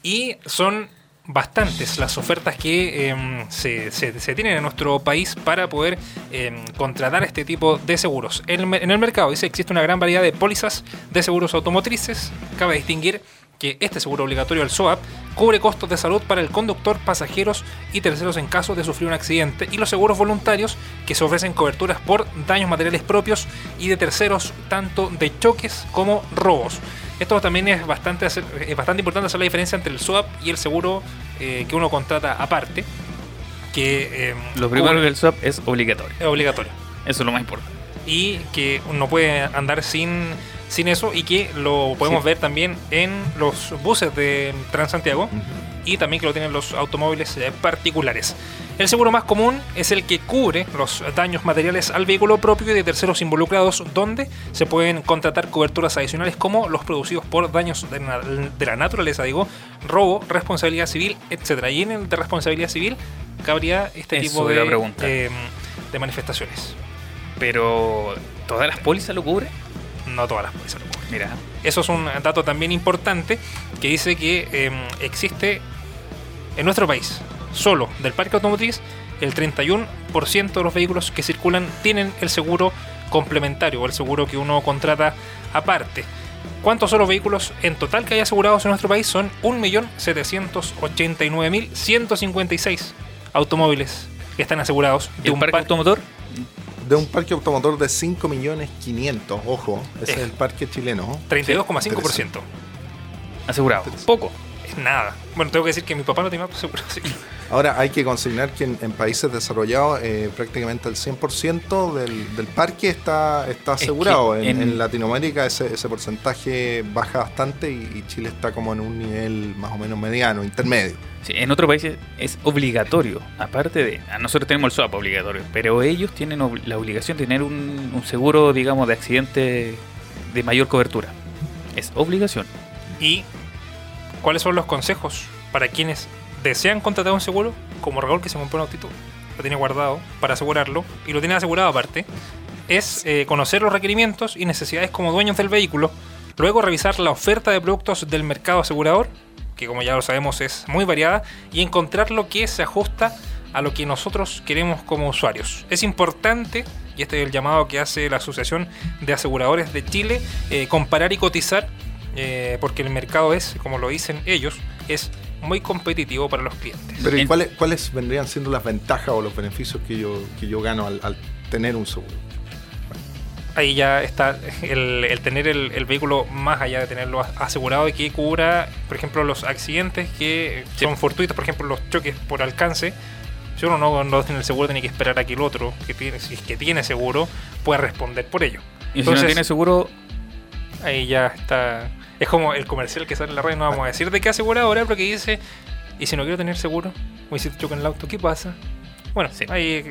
Y son bastantes las ofertas que em, se, se- se tienen en nuestro país para poder em, contratar este tipo de seguros. En en el mercado dice existe una gran variedad de pólizas de seguros automotrices. Cabe distinguir que este seguro obligatorio, el SOAP, cubre costos de salud para el conductor, pasajeros y terceros en caso de sufrir un accidente, y los seguros voluntarios, que se ofrecen coberturas por daños materiales propios y de terceros, tanto de choques como robos. Esto también es bastante, hacer- es bastante importante hacer la diferencia entre el SOAP y el seguro eh, que uno contrata aparte, que eh, Lo primero cubre- que el swap es obligatorio. es obligatorio Eso es lo más importante. y que uno puede andar sin, sin eso y que lo podemos Sí. ver también en los buses de Transantiago y también que lo tienen los automóviles eh, particulares. El seguro más común es el que cubre los daños materiales al vehículo propio y de terceros involucrados, donde se pueden contratar coberturas adicionales como los producidos por daños de, na- de la naturaleza, digo, robo, responsabilidad civil, etcétera. Y en el de responsabilidad civil cabría este Eso tipo de, eh, de manifestaciones. Pero, ¿todas las pólizas lo cubren? No todas las lo cubren. Mira, Eso es un dato también importante que dice que eh, existe en nuestro país, solo del parque automotriz, el 31% de los vehículos que circulan tienen el seguro complementario o el seguro que uno contrata aparte. ¿Cuántos son los vehículos en total que hay asegurados en nuestro país? Son 1.789.156 automóviles que están asegurados ¿y el parque par- automotor? De un parque automotor de 5 millones 500, ojo, ese Eh. es el parque chileno. 32,5%. Asegurado. Poco. Nada. Bueno, tengo que decir que mi papá no tiene auto seguro, así Ahora hay que consignar que en, en países desarrollados eh, prácticamente el 100% del, del parque está, está que asegurado. en, en- en Latinoamérica ese, ese porcentaje baja bastante y, y Chile está como en un nivel más o menos mediano, intermedio. Sí, en otros países es obligatorio. Aparte de. a Nosotros tenemos el swap obligatorio. Pero ellos tienen ob- la obligación de tener un, un seguro, digamos, de accidente de mayor cobertura. Es obligación. ¿Y cuáles son los consejos para quienes desean contratar un seguro? Como Raúl que se compró un autito, lo tiene guardado para asegurarlo y lo tiene asegurado aparte. Es eh, conocer los requerimientos y necesidades como dueños del vehículo. Luego revisar la oferta de productos del mercado asegurador, que como ya lo sabemos es muy variada, y encontrar lo que se ajusta a lo que nosotros queremos como usuarios. Es importante, y este es el llamado que hace la Asociación de Aseguradores de Chile, eh, comparar y cotizar, eh, porque el mercado es, como lo dicen ellos, es muy competitivo para los clientes. Pero ¿y En- cuáles, cuáles vendrían siendo las ventajas o los beneficios que yo, que yo gano al, al tener un seguro? Ahí ya está el, el tener el, el vehículo más allá de tenerlo as- asegurado y que cubra, por ejemplo, los accidentes que Sí. son fortuitos, por ejemplo, los choques por alcance. Si uno no, no tiene el seguro, tiene que esperar a que el otro, que tiene, si es que tiene seguro, pueda responder por ello. Y si Entonces- no tiene seguro, Ahí ya está. Es como el comercial que sale en la red, no vamos a decir de qué aseguradora, pero que dice, y si no quiero tener seguro, o si te chocan el auto, ¿qué pasa? Bueno, Sí. ahí,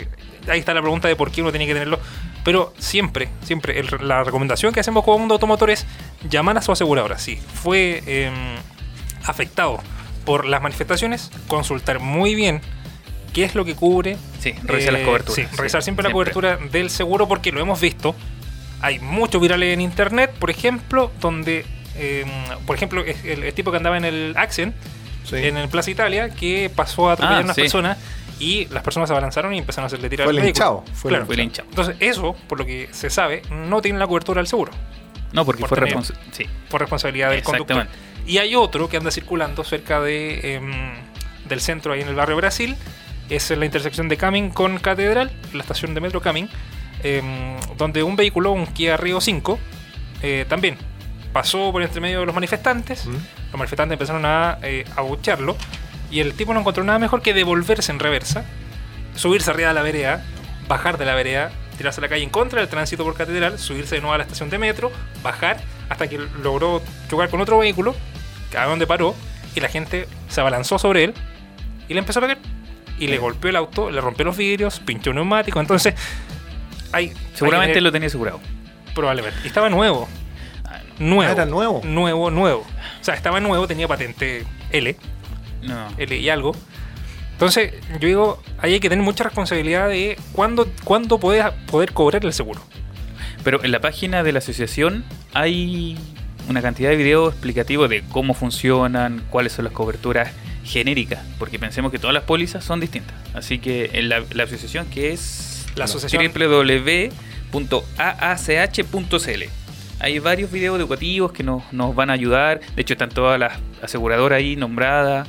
ahí está la pregunta de por qué uno tiene que tenerlo. Pero siempre, siempre, el- la recomendación que hacemos como mundo automotor es llamar a su aseguradora. Si fue em, afectado por las manifestaciones, consultar muy bien qué es lo que cubre. sí, revisar las Eh, coberturas. Sí, revisar Sí, siempre la cobertura del seguro porque lo hemos visto. Hay muchos virales en internet, por ejemplo, donde, eh, por ejemplo, el, el tipo que andaba en el Accent, Sí. en el Plaza Italia, que pasó a atropellar Ah, a unas sí. personas y las personas se abalanzaron y empezaron a hacerle tirar Fue el vehículo. linchado, fue Claro. Fue linchado. Entonces, eso, por lo que se sabe, no tiene la cobertura del seguro, No, porque por fue tener- responsable. Sí. por responsabilidad del conductor. Y hay otro que anda circulando cerca de, em, del centro, ahí en el barrio Brasil. Es en la intersección de Camin con Catedral, la estación de metro Camin, em, donde un vehículo, un Kia Rio 5, eh, también pasó por entre medio de los manifestantes. ¿Mm? Los manifestantes empezaron a eh, abuchearlo y el tipo no encontró nada mejor que devolverse en reversa, subirse arriba de la vereda, bajar de la vereda, tirarse a la calle en contra del tránsito por catedral, subirse de nuevo a la estación de metro, bajar hasta que logró chocar con otro vehículo, a donde paró, y la gente se abalanzó sobre él y le empezó a pegar. Y le golpeó el auto, le rompió los vidrios, pinchó un neumático. Entonces, hay. Seguramente hay- lo tenía asegurado. Probablemente. Y estaba nuevo. Nuevo. Ah, era nuevo. Nuevo, nuevo. O sea, estaba nuevo, tenía patente L. No. L y algo. Entonces, yo digo, ahí hay que tener mucha responsabilidad de cuándo, cuándo poder, poder cobrar el seguro. Pero en la página de la asociación hay una cantidad de videos explicativos de cómo funcionan, cuáles son las coberturas genéricas, porque pensemos que todas las pólizas son distintas. Así que en la, la asociación que es La asociación- www.aach.cl hay varios videos educativos que nos, nos van a ayudar. De hecho, están todas las aseguradoras ahí nombradas.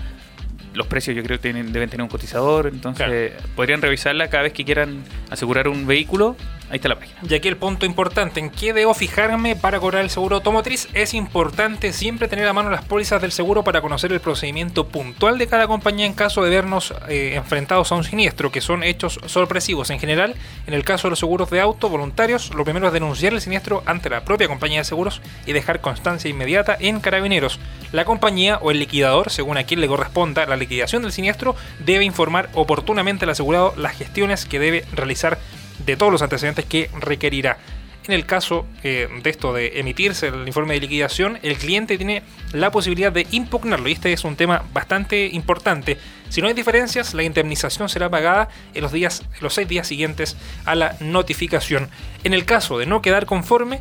Los precios yo creo que tienen- deben tener un cotizador. Entonces, podrían revisarla cada vez que quieran asegurar un vehículo. Ahí está la página. Y aquí el punto importante, ¿en qué debo fijarme para cobrar el seguro automotriz? Es importante siempre tener a mano las pólizas del seguro para conocer el procedimiento puntual de cada compañía en caso de vernos eh, enfrentados a un siniestro, que son hechos sorpresivos. En general, en el caso de los seguros de auto voluntarios, lo primero es denunciar el siniestro ante la propia compañía de seguros y dejar constancia inmediata en carabineros. La compañía o el liquidador, según a quien le corresponda la liquidación del siniestro, debe informar oportunamente al asegurado las gestiones que debe realizar de todos los antecedentes que requerirá. En el caso eh, de esto de emitirse el informe de liquidación, el cliente tiene la posibilidad de impugnarlo y este es un tema bastante importante. Si no hay diferencias, la indemnización será pagada en los días, en los seis días siguientes a la notificación. En el caso de no quedar conforme,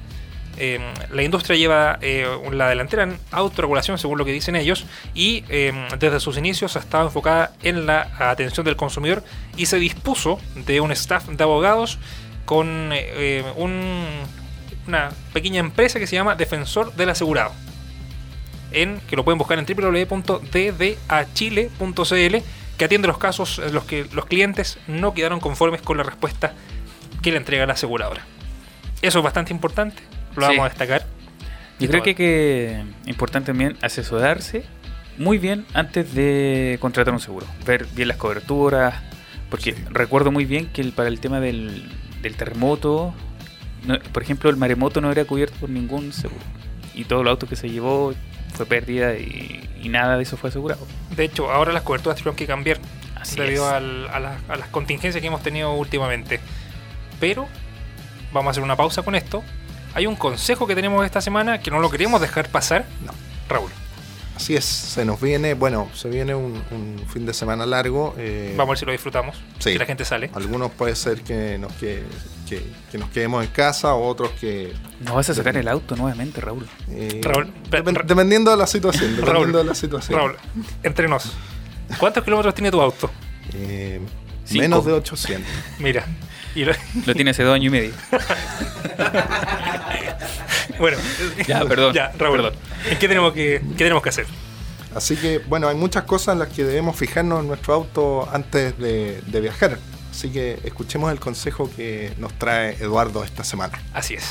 eh, la industria lleva eh, la delantera en autorregulación, según lo que dicen ellos, y eh, desde sus inicios ha estado enfocada en la atención del consumidor y se dispuso de un staff de abogados con eh, un- una pequeña empresa que se llama Defensor del Asegurado. En, que lo pueden buscar en www.ddachile.cl que atiende los casos en los que los clientes no quedaron conformes con la respuesta que le entrega la aseguradora. Eso es bastante importante, lo Sí. vamos a destacar. Yo creo que, que importante también asesorarse muy bien antes de contratar un seguro. Ver bien las coberturas. Porque recuerdo muy bien que el- para el tema del, del terremoto, no- por ejemplo, el maremoto no era cubierto por ningún seguro. Y todo el auto que se llevó fue pérdida y, y nada de eso fue asegurado. De hecho, ahora las coberturas tuvieron que cambiar Así debido es. al- a, la- a las contingencias que hemos tenido últimamente. Pero vamos a hacer una pausa con esto. Hay un consejo que tenemos esta semana que no lo queremos dejar pasar. No. Raúl, Así es, se nos viene, bueno, se viene un, un fin de semana largo. eh, vamos a ver si lo disfrutamos. Sí. Si la gente sale. Algunos puede ser que nos, que, que- que nos quedemos en casa, otros que... No vas a sacar el auto nuevamente, Raúl. eh, Raúl, depen- Ra- dependiendo de la situación, dependiendo Raúl, de la situación. Raúl, entre nos. ¿Cuántos kilómetros tiene tu auto? Eh, menos de 800. Mira. Y lo- Lo tiene hace dos años y medio. bueno, Ya, perdón. ya, Raúl, Perdón. ¿en qué tenemos que, qué tenemos que hacer? Así que, bueno, hay muchas cosas en las que debemos fijarnos en nuestro auto antes de, de viajar. Así que escuchemos el consejo que nos trae Eduardo esta semana. Así es.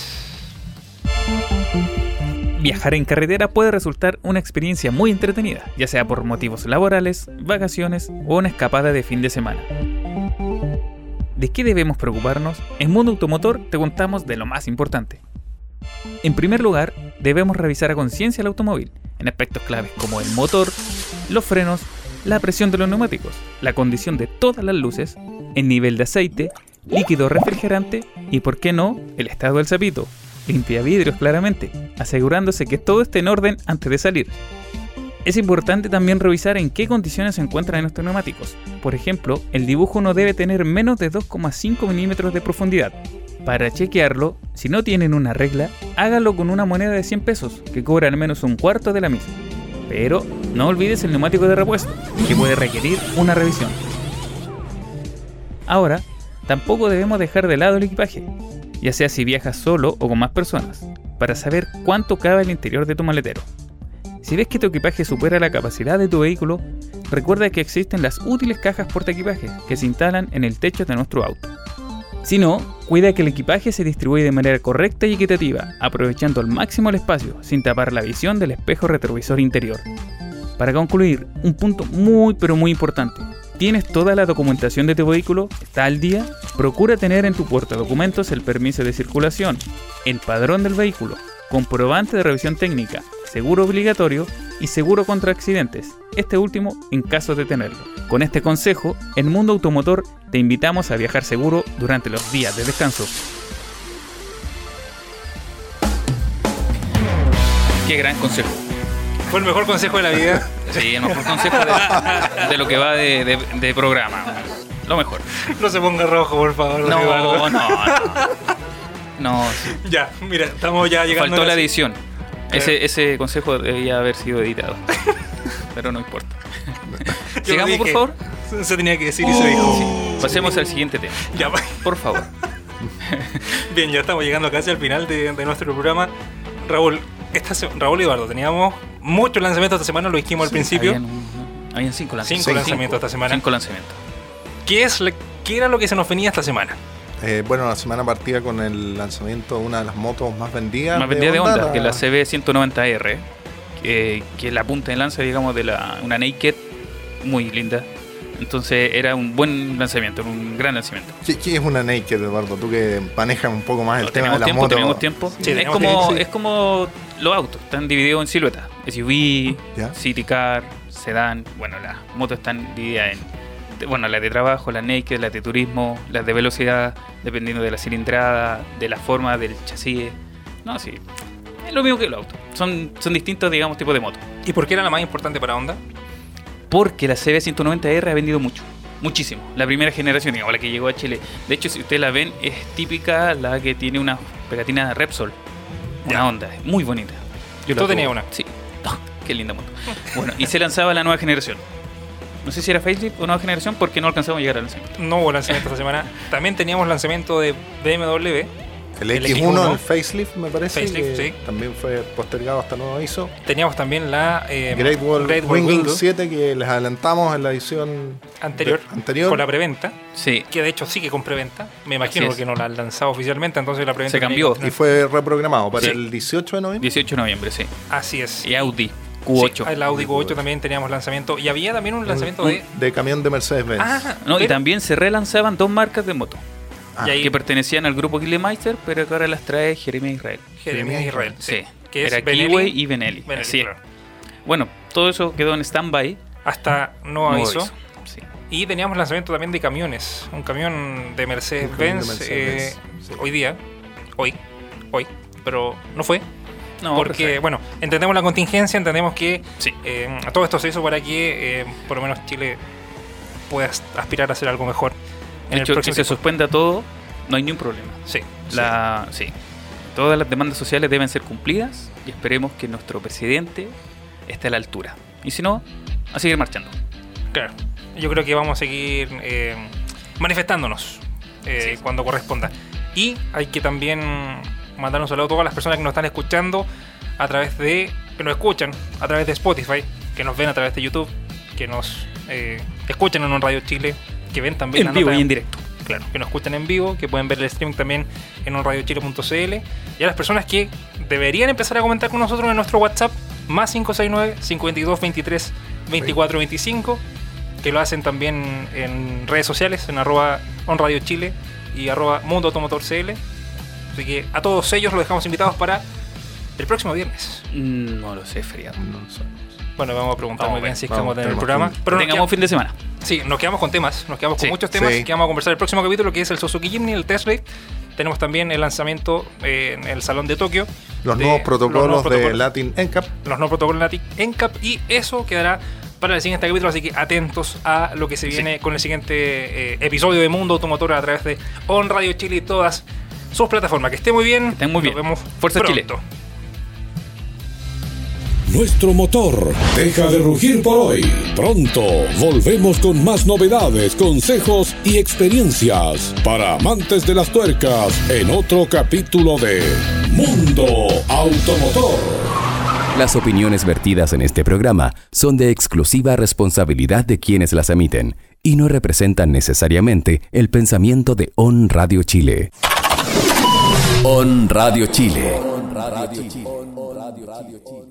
Viajar en carretera puede resultar una experiencia muy entretenida, ya sea por motivos laborales, vacaciones o una escapada de fin de semana. ¿De qué debemos preocuparnos? En Mundo Automotor te contamos de lo más importante. En primer lugar, debemos revisar a conciencia el automóvil, en aspectos claves como el motor, los frenos, la presión de los neumáticos, la condición de todas las luces, el nivel de aceite, líquido refrigerante y, por qué no, el estado del zapito. Limpia vidrios claramente, asegurándose que todo esté en orden antes de salir. Es importante también revisar en qué condiciones se encuentran estos neumáticos. Por ejemplo, el dibujo no debe tener menos de 2,5 milímetros de profundidad. Para chequearlo, si no tienen una regla, hágalo con una moneda de 100 pesos, que cobra al menos un cuarto de la misma. Pero no olvides el neumático de repuesto, que puede requerir una revisión. Ahora, tampoco debemos dejar de lado el equipaje, ya sea si viajas solo o con más personas, para saber cuánto cabe el interior de tu maletero. Si ves que tu equipaje supera la capacidad de tu vehículo, recuerda que existen las útiles cajas portaequipaje que se instalan en el techo de nuestro auto. Si no, cuida que el equipaje se distribuye de manera correcta y equitativa, aprovechando al máximo el espacio sin tapar la visión del espejo retrovisor interior. Para concluir, un punto muy pero muy importante. ¿Tienes toda la documentación de tu vehículo? ¿Está al día? Procura tener en tu puerta documentos el permiso de circulación, el padrón del vehículo, comprobante de revisión técnica, seguro obligatorio y seguro contra accidentes, este último en caso de tenerlo. Con este consejo, en Mundo Automotor te invitamos a viajar seguro durante los días de descanso. Qué gran consejo. Fue el mejor consejo de la vida. Sí, el mejor consejo de, de lo que va de, de- de programa. Lo mejor. No se ponga rojo, por favor. No, no, no. No, sí. Ya, mira, estamos ya llegando faltó a la edición. Ese, ese consejo debía haber sido editado. Pero no importa. Sigamos, por favor. Se tenía que decir y se dijo. Pasemos al siguiente tema. Ya, Por favor. bien, ya estamos llegando casi al final de, de nuestro programa. Raúl, esta Raúl y Eduardo, teníamos muchos lanzamientos esta semana, lo dijimos al principio. Habían, cinco lanzamientos. Cinco lanzamientos esta semana. Cinco lanzamientos. ¿Qué, es, ¿Qué era lo que se nos venía esta semana? Eh, bueno, la semana partida con el lanzamiento de una de las motos más vendidas. Más vendida de Honda, que la CB190R, que, que es la punta de lanza, digamos, de la, una Naked muy linda. Entonces era un buen lanzamiento, un gran lanzamiento. ¿Qué, qué es una Naked, Eduardo? Tú que manejas un poco más el No, tema de las tiempo, motos. tenemos tiempo. Sí, es, tenemos como, tiempo, sí. es como los autos, están divididos en siluetas. SUV, Ya. City Car, Sedan. Bueno, las motos están divididas en bueno, las de trabajo, las naked, las de turismo, las de velocidad, dependiendo de la cilindrada, de la forma del chasis. No, sí. Es lo mismo que los autos. Son, son distintos, digamos, tipos de motos. ¿Y por qué era la más importante para Honda? Porque la CB190R ha vendido mucho. Muchísimo. La primera generación, digamos, la que llegó a Chile. De hecho, si ustedes la ven, es típica la que tiene una pegatina Repsol. Una Ya. onda, es muy bonita. Yo Tú tenías una. Sí. Oh, qué linda moto. Bueno, y se lanzaba la nueva generación. No sé si era facelift o nueva generación porque no alcanzamos a llegar al lanzamiento. No hubo lanzamiento esta semana. También teníamos lanzamiento de BMW. El El X1, X1, el facelift, me parece. Facelift, que sí. También fue postergado hasta nuevo aviso. Teníamos también la eh, Great Wall, Great Wall Wingle Wingle 7 que les adelantamos en la edición anterior, de- anterior. con la preventa. Sí. Que de hecho sigue con preventa. Me imagino Así es. que no la han lanzado oficialmente, entonces la preventa Se cambió. y fue reprogramado para Sí. el 18 de noviembre. 18 de noviembre, sí. Así es. Y Audi Q8. Sí, el Audi Q8 también teníamos lanzamiento. Y había también un lanzamiento de. De camión de Mercedes-Benz. Ah, No, y también se relanzaban dos marcas de moto. Ah, y ahí- que pertenecían al grupo Killemeister, pero que ahora las trae Jeremy Israel. Jeremías Israel. Sí, Que es era Benelli- Kiwi y Benelli. Benelli, Así es. claro. Bueno, todo eso quedó en stand-by. Hasta no aviso. aviso. Sí. Y teníamos lanzamiento también de camiones. Un camión de Mercedes-Benz eh, hoy día. Hoy. Hoy. Pero no fue. No, porque, perfecto. bueno, entendemos la contingencia, entendemos que Sí. eh, todo esto se hizo para que eh, por lo menos Chile pueda aspirar a hacer algo mejor. De hecho, que se tiempo. suspenda todo, no hay ningún problema. Sí. La, sí. Todas las demandas sociales deben ser cumplidas y esperemos que nuestro presidente esté a la altura. Y si no, a seguir marchando. Claro. Yo creo que vamos a seguir eh, manifestándonos eh, cuando corresponda. Y hay que también mandar un saludo a todas las personas que nos están escuchando a través de. que nos escuchan a través de Spotify, que nos ven a través de YouTube, que nos eh, escuchan en un Radio Chile, que ven también En vivo nota- y en directo. Claro, que nos escuchan en vivo, que pueden ver el streaming también en onradiochile.cl y a las personas que deberían empezar a comentar con nosotros en nuestro WhatsApp más 569 52 23 24 25 que lo hacen también en redes sociales en arroba onradiochile y arroba mundo automotor CL así que a todos ellos los dejamos invitados para el próximo viernes Mm, No lo sé, feriado. bueno vamos a preguntar Vamos muy a bien ver, si vamos, estamos en el programa pero nos Tengamos fin de semana. Sí, nos quedamos con temas, nos quedamos con muchos temas sí. que vamos a conversar en el próximo capítulo, que es el Suzuki Jimny, el test rate. Tenemos también el lanzamiento eh, en el Salón de Tokio. Los de- nuevos protocolos los nuevos de protocolos- Latin NCAP. Los nuevos protocolos NATIC NCAP y eso quedará para el siguiente capítulo, así que atentos a lo que se viene con el siguiente eh, episodio de Mundo Automotor a través de On Radio Chile y todas sus plataformas. Que esté muy bien. Que estén muy bien. Nos vemos Fuerza Chile. pronto. Nuestro motor deja de rugir por hoy. Pronto volvemos con más novedades, consejos y experiencias para amantes de las tuercas en otro capítulo de Mundo Automotor. Las opiniones vertidas en este programa son de exclusiva responsabilidad de quienes las emiten y no representan necesariamente el pensamiento de On Radio Chile. Radio Chile.